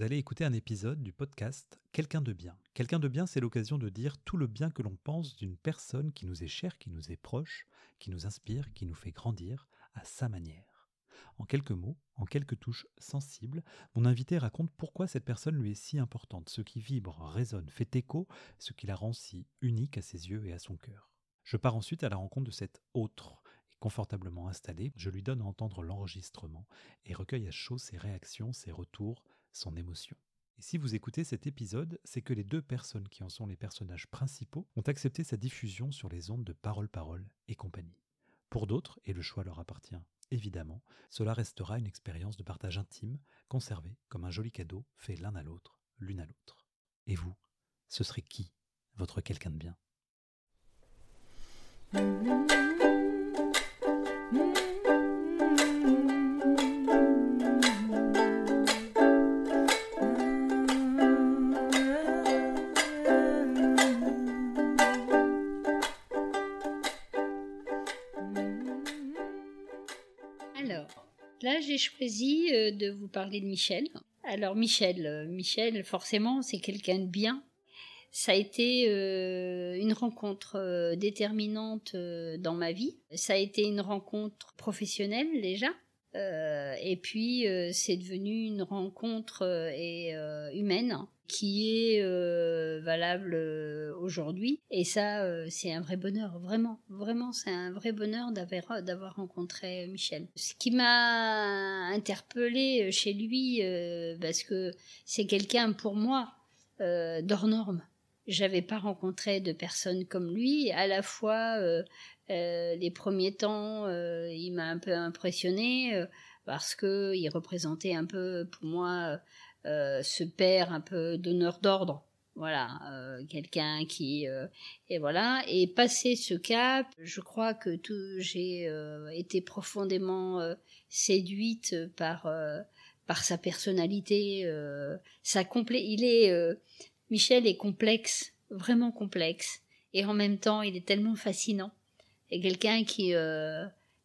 vous allez écouter un épisode du podcast Quelqu'un de bien. Quelqu'un de bien, c'est l'occasion de dire tout le bien que l'on pense d'une personne qui nous est chère, qui nous est proche, qui nous inspire, qui nous fait grandir à sa manière. En quelques mots, en quelques touches sensibles, mon invité raconte pourquoi cette personne lui est si importante, ce qui vibre, résonne, fait écho, ce qui la rend si unique à ses yeux et à son cœur. Je pars ensuite à la rencontre de cet autre, confortablement installé, je lui donne à entendre l'enregistrement et recueille à chaud ses réactions, ses retours, son émotion. Et si vous écoutez cet épisode, c'est que les deux personnes qui en sont les personnages principaux ont accepté sa diffusion sur les ondes de Parole Parole et compagnie. Pour d'autres, et le choix leur appartient évidemment, cela restera une expérience de partage intime, conservée comme un joli cadeau fait l'un à l'autre, l'une à l'autre. Et vous, ce serait qui, votre quelqu'un de bien? J'ai choisi euh, de vous parler de Michel. Alors Michel, euh, Michel, forcément, c'est quelqu'un de bien. Ça a été euh, une rencontre déterminante dans ma vie. Ça a été une rencontre professionnelle déjà. Et puis c'est devenu une rencontre et, humaine qui est euh, valable euh, aujourd'hui. Et ça, euh, c'est un vrai bonheur, vraiment, vraiment, c'est un vrai bonheur d'avoir d'avoir rencontré Michel. Ce qui m'a interpellé chez lui, parce que c'est quelqu'un pour moi d'hors norme. J'avais pas rencontré de personne comme lui. À la fois, les premiers temps, il m'a un peu impressionné parce que il représentait un peu pour moi euh, ce père un peu donneur d'ordre voilà euh, quelqu'un qui euh, et voilà et passer ce cap je crois que tout j'ai été profondément séduite par par sa personnalité sa complet il est Michel est complexe vraiment complexe et en même temps il est tellement fascinant et quelqu'un qui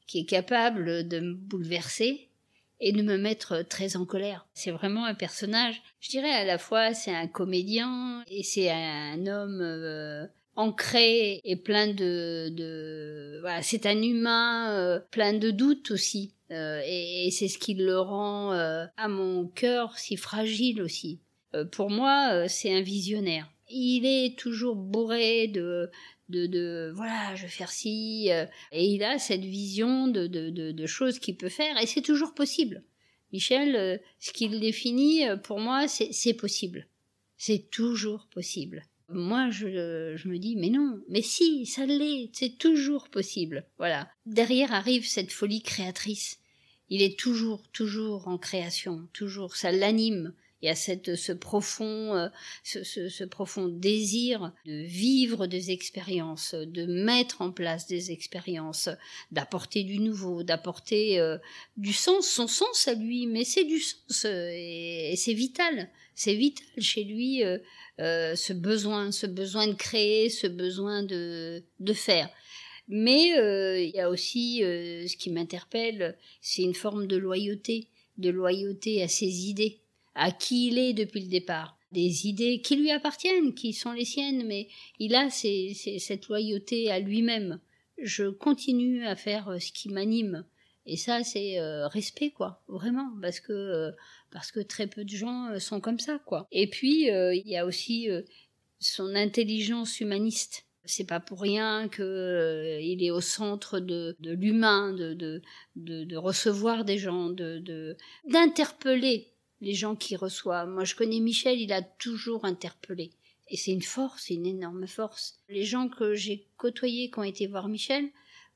qui est capable de me bouleverser et de me mettre très en colère. C'est vraiment un personnage, je dirais à la fois c'est un comédien et c'est un homme euh, ancré et plein de, de voilà, c'est un humain euh, plein de doutes aussi. Euh, et, et c'est ce qui le rend à mon cœur si fragile aussi. Pour moi, c'est un visionnaire. Il est toujours bourré de, de, voilà, je vais faire ci, euh, et il a cette vision de, de, de, choses qu'il peut faire, et c'est toujours possible. Michel, euh, ce qu'il définit, euh, pour moi, c'est possible. C'est toujours possible. Moi, je me dis, mais non, mais si, ça l'est, c'est toujours possible. Voilà. Derrière arrive cette folie créatrice. Il est toujours, toujours en création, toujours, ça l'anime. Il y a cette, ce profond, euh, ce, ce, profond désir de vivre des expériences, de mettre en place des expériences, d'apporter du nouveau, d'apporter euh, du sens, son sens à lui, mais c'est du sens euh, et, et c'est vital, c'est vital chez lui ce besoin, ce besoin de créer, ce besoin de, de faire. Mais il y a aussi ce qui m'interpelle, c'est une forme de loyauté, de loyauté à ses idées à qui il est depuis le départ. Des idées qui lui appartiennent, qui sont les siennes, mais il a cette loyauté à lui-même. Je continue à faire euh, ce qui m'anime. Et ça, c'est euh, respect, quoi, vraiment, parce que euh, parce que très peu de gens sont comme ça, quoi. Et puis il y a aussi son intelligence humaniste. C'est pas pour rien que il est au centre de, de l'humain, de, de, de, de, recevoir des gens, de d'interpeller les gens qui reçoivent. Moi, je connais Michel, il a toujours interpellé. Et c'est une force, une énorme force. Les gens que j'ai côtoyés qui ont été voir Michel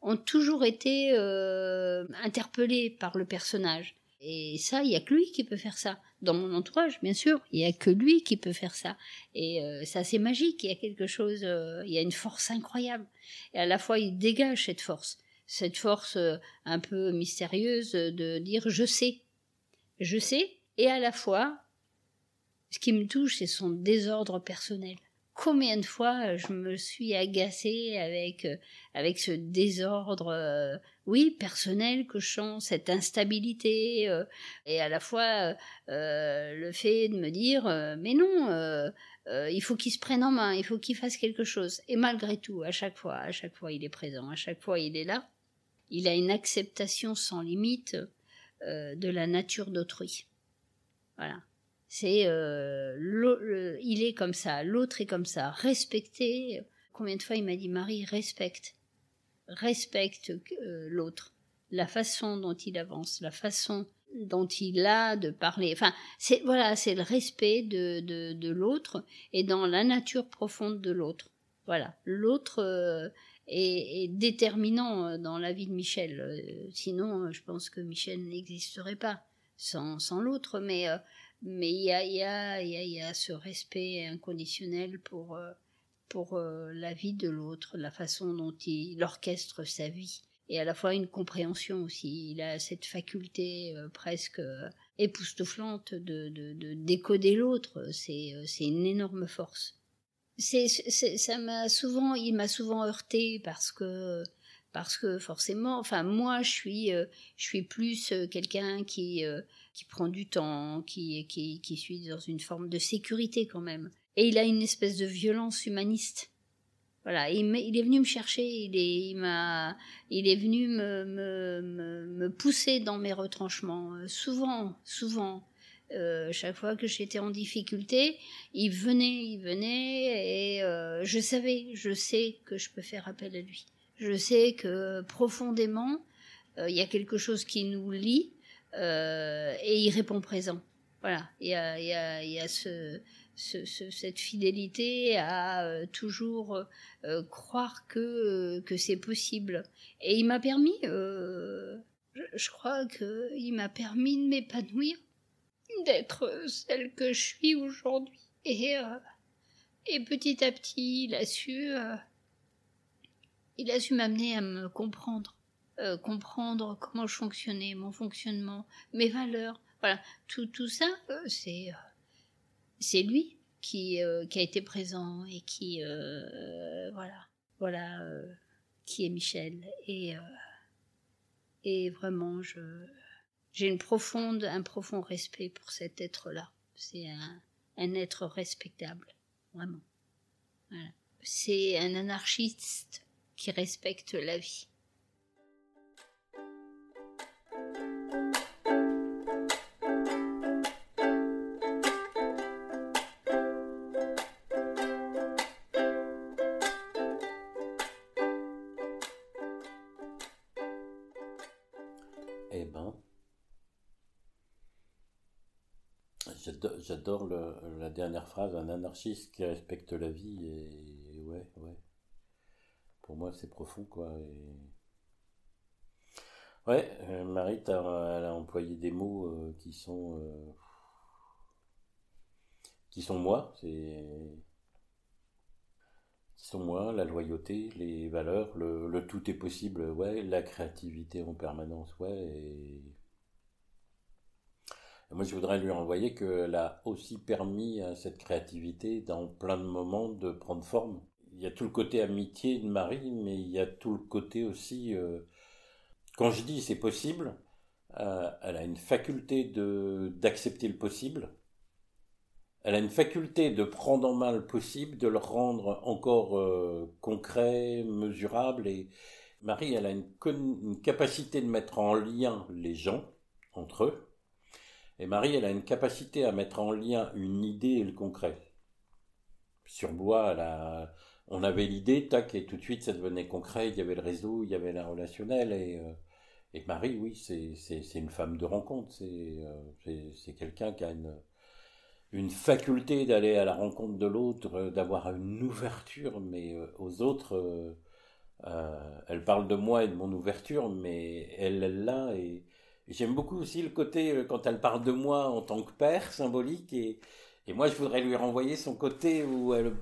ont toujours été euh, interpellés par le personnage. Et ça, il y a que lui qui peut faire ça. Dans mon entourage, bien sûr, il y a que lui qui peut faire ça. Et euh, ça, c'est magique. Il y a quelque chose, euh, il y a une force incroyable. Et à la fois, il dégage cette force, cette force un peu mystérieuse de dire je sais, je sais, et à la fois, ce qui me touche, c'est son désordre personnel, combien de fois je me suis agacée avec avec ce désordre oui personnel que je sens cette instabilité et à la fois le fait de me dire mais non il faut qu'il se prenne en main il faut qu'il fasse quelque chose. Et malgré tout à chaque fois à chaque fois il est présent à chaque fois il est là. Il a une acceptation sans limite de la nature d'autrui voilà c'est euh, il est comme ça, l'autre est comme ça. Respecter. Combien de fois il m'a dit Marie, respecte, respecte euh, l'autre, la façon dont il avance, la façon dont il a de parler. Enfin, c'est voilà, c'est le respect de, de, de l'autre et dans la nature profonde de l'autre. Voilà, l'autre euh, est, est, déterminant dans la vie de Michel. sinon, je pense que Michel n'existerait pas sans, l'autre. Mais mais il y a, y, a, y a, ce respect inconditionnel pour, euh, pour euh, la vie de l'autre, la façon dont il orchestre sa vie, et à la fois une compréhension aussi. Il a cette faculté euh, presque époustouflante de, de, de décoder l'autre. C'est, une énorme force. Ça m'a souvent, il m'a souvent heurté parce que parce que forcément, enfin moi je suis, je suis plus quelqu'un qui qui prend du temps, qui, qui, qui suit dans une forme de sécurité quand même. Et il a une espèce de violence humaniste. Voilà, il, est venu me chercher, il est, il m'a, il est venu me, me, me, pousser dans mes retranchements. Euh, souvent, souvent, euh, chaque fois que j'étais en difficulté, il venait, il venait, et euh, je savais, je sais que je peux faire appel à lui. Je sais que profondément, il y a quelque chose qui nous lie, euh, et il répond présent. Voilà, il y a, cette fidélité à euh, toujours euh, croire que, c'est possible. Et il m'a permis, je, je, crois qu'il m'a permis de m'épanouir, d'être celle que je suis aujourd'hui. Et, et petit à petit, il a su, il a su m'amener à me comprendre. Euh, comprendre comment je fonctionnais, mon fonctionnement, mes valeurs. Voilà, tout, tout ça, euh, c'est, euh, c'est lui qui, qui a été présent et qui, voilà, voilà, qui est Michel. Et, et vraiment, je, j'ai un profond respect pour cet être-là. C'est un, un être respectable, vraiment. Voilà. C'est un anarchiste qui respecte la vie. J'adore la dernière phrase, un anarchiste qui respecte la vie. C'est profond, quoi. Ouais, euh, Marie, elle a employé des mots euh, qui sont. Euh, qui sont moi, c'est. qui sont moi, la loyauté, les valeurs, le, le, tout est possible, ouais, la créativité en permanence, ouais, et moi, je voudrais lui renvoyer qu'elle a aussi permis à cette créativité, dans plein de moments, de prendre forme. Il y a tout le côté amitié de Marie, mais il y a tout le côté aussi. Euh, quand je dis c'est possible, euh, elle a une faculté de d'accepter le possible. Elle a une faculté de prendre en main le possible, de le rendre encore euh, concret, mesurable. Et Marie, elle a une, une capacité de mettre en lien les gens entre eux et Marie, elle a une capacité à mettre en lien une idée et le concret. Sur Blois, on avait l'idée, tac, et tout de suite ça devenait concret, il y avait le réseau, il y avait la relationnelle, et, euh, et Marie, oui, c'est une femme de rencontre, c'est euh, quelqu'un qui a une, faculté d'aller à la rencontre de l'autre, euh, d'avoir une ouverture, mais aux autres, elle parle de moi et de mon ouverture, mais elle est là, et J'aime beaucoup aussi le côté quand elle parle de moi en tant que père symbolique et, et moi je voudrais lui renvoyer son côté où elle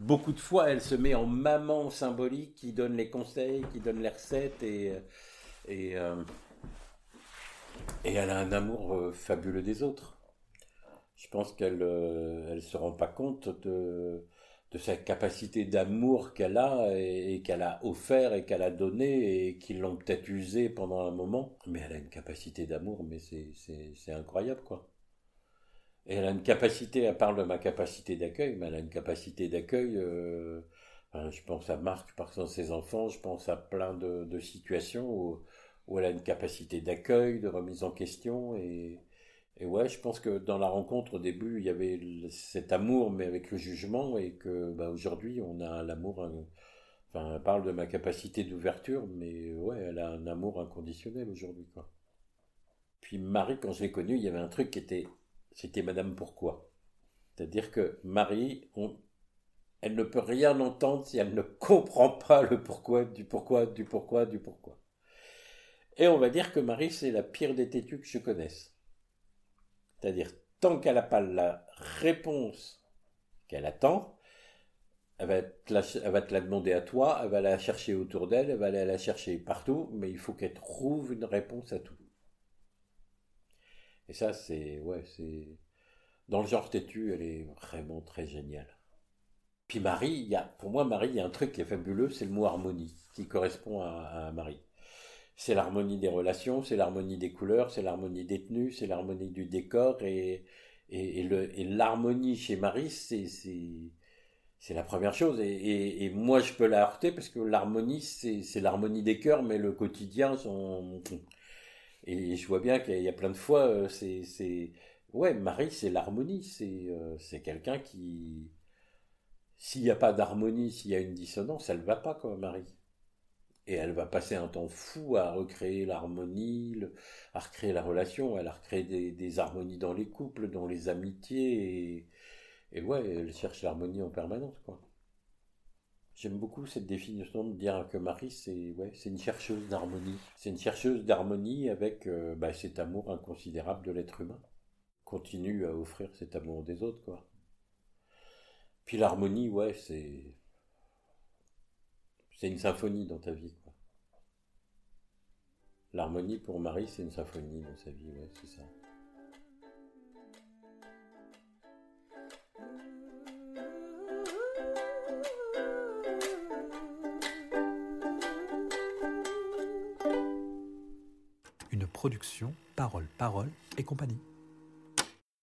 beaucoup de fois elle se met en maman symbolique qui donne les conseils, qui donne les recettes et euh, et, euh, et elle a un amour fabuleux des autres. Je pense qu'elle elle se rend pas compte de de sa capacité d'amour qu'elle a et, qu'elle a offert et qu'elle a donné et qu'ils l'ont peut-être usé pendant un moment. Mais elle a une capacité d'amour, mais c'est incroyable, quoi. Elle a une capacité, elle parle de ma capacité d'accueil, mais elle a une capacité d'accueil, euh, je pense à Marc, par exemple, ses enfants, je pense à plein de, situations où, où, elle a une capacité d'accueil, de remise en question, et, et ouais, je pense que dans la rencontre au début, il y avait cet amour, mais avec le jugement, et que bah, aujourd'hui, on a l'amour. Enfin, elle parle de ma capacité d'ouverture, mais ouais, elle a un amour inconditionnel aujourd'hui, quoi. Puis Marie, quand je l'ai connue, il y avait un truc qui était, c'était Madame Pourquoi. C'est-à-dire que Marie, elle ne peut rien entendre si elle ne comprend pas le pourquoi, du pourquoi, du pourquoi, du pourquoi. Et on va dire que Marie, c'est la pire des têtus que je connaisse. C'est-à-dire, tant qu'elle n'a pas la réponse qu'elle attend, elle va, te la, demander à toi, elle va la chercher autour d'elle, elle va aller la chercher partout, mais il faut qu'elle trouve une réponse à tout. Et ça, c'est, ouais, c'est, dans le genre têtu, elle est vraiment très géniale. Puis Marie, y a, pour moi, Marie, il y a un truc qui est fabuleux, c'est le mot harmonie, qui correspond à, Marie c'est l'harmonie des relations, c'est l'harmonie des couleurs, c'est l'harmonie des tenues, c'est l'harmonie du décor et, et, l'harmonie chez Marie, c'est, c'est, la première chose. Et, moi, je peux la heurter parce que l'harmonie, c'est, l'harmonie des cœurs, mais le quotidien, son... et je vois bien qu'il y a plein de fois, euh, c'est, c'est... ouais, Marie, c'est l'harmonie, c'est, euh, c'est quelqu'un qui, s'il n'y a pas d'harmonie, s'il y a une dissonance, elle va pas, quoi, Marie et elle va passer un temps fou à recréer l'harmonie, à recréer la relation, elle a recréé des, harmonies dans les couples, dans les amitiés, et, ouais, elle cherche l'harmonie en permanence, quoi. J'aime beaucoup cette définition de dire que Marie, c'est ouais, une chercheuse d'harmonie. C'est une chercheuse d'harmonie avec euh, bah, cet amour inconsidérable de l'être humain. Continue à offrir cet amour des autres, quoi. Puis l'harmonie, ouais, c'est c'est une symphonie dans ta vie. L'harmonie pour Marie, c'est une symphonie dans sa vie, ouais, c'est ça. Production Parole, Parole et compagnie.